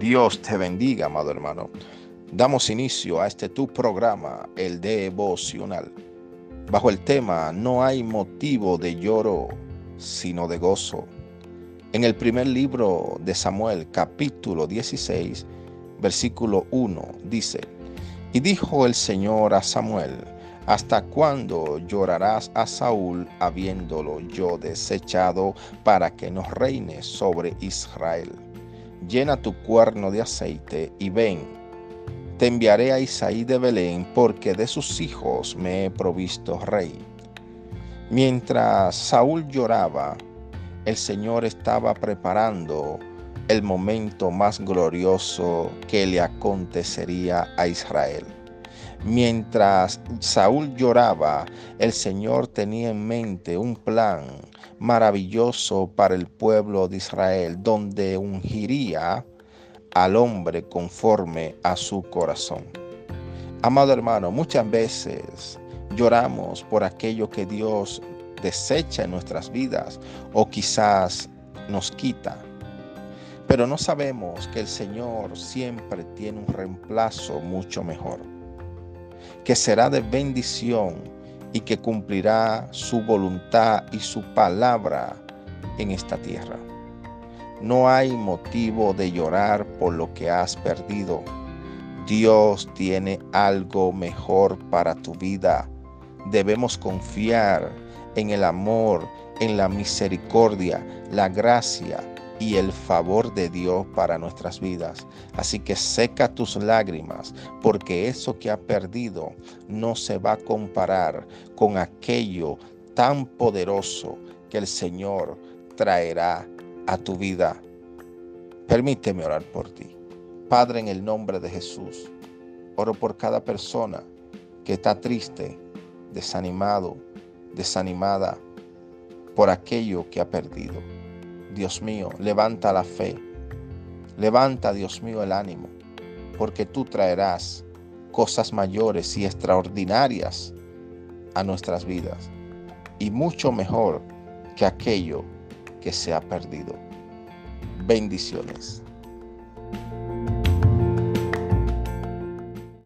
Dios te bendiga, amado hermano. Damos inicio a este tu programa, el devocional, bajo el tema No hay motivo de lloro, sino de gozo. En el primer libro de Samuel, capítulo 16, versículo 1, dice, Y dijo el Señor a Samuel, ¿Hasta cuándo llorarás a Saúl habiéndolo yo desechado para que no reine sobre Israel? Llena tu cuerno de aceite y ven. Te enviaré a Isaí de Belén porque de sus hijos me he provisto rey. Mientras Saúl lloraba, el Señor estaba preparando el momento más glorioso que le acontecería a Israel. Mientras Saúl lloraba, el Señor tenía en mente un plan maravilloso para el pueblo de Israel, donde ungiría al hombre conforme a su corazón. Amado hermano, muchas veces lloramos por aquello que Dios desecha en nuestras vidas o quizás nos quita. Pero no sabemos que el Señor siempre tiene un reemplazo mucho mejor que será de bendición y que cumplirá su voluntad y su palabra en esta tierra. No hay motivo de llorar por lo que has perdido. Dios tiene algo mejor para tu vida. Debemos confiar en el amor, en la misericordia, la gracia y el favor de Dios para nuestras vidas. Así que seca tus lágrimas, porque eso que ha perdido no se va a comparar con aquello tan poderoso que el Señor traerá a tu vida. Permíteme orar por ti. Padre, en el nombre de Jesús, oro por cada persona que está triste, desanimado, desanimada por aquello que ha perdido. Dios mío, levanta la fe. Levanta, Dios mío, el ánimo, porque tú traerás cosas mayores y extraordinarias a nuestras vidas y mucho mejor que aquello que se ha perdido. Bendiciones.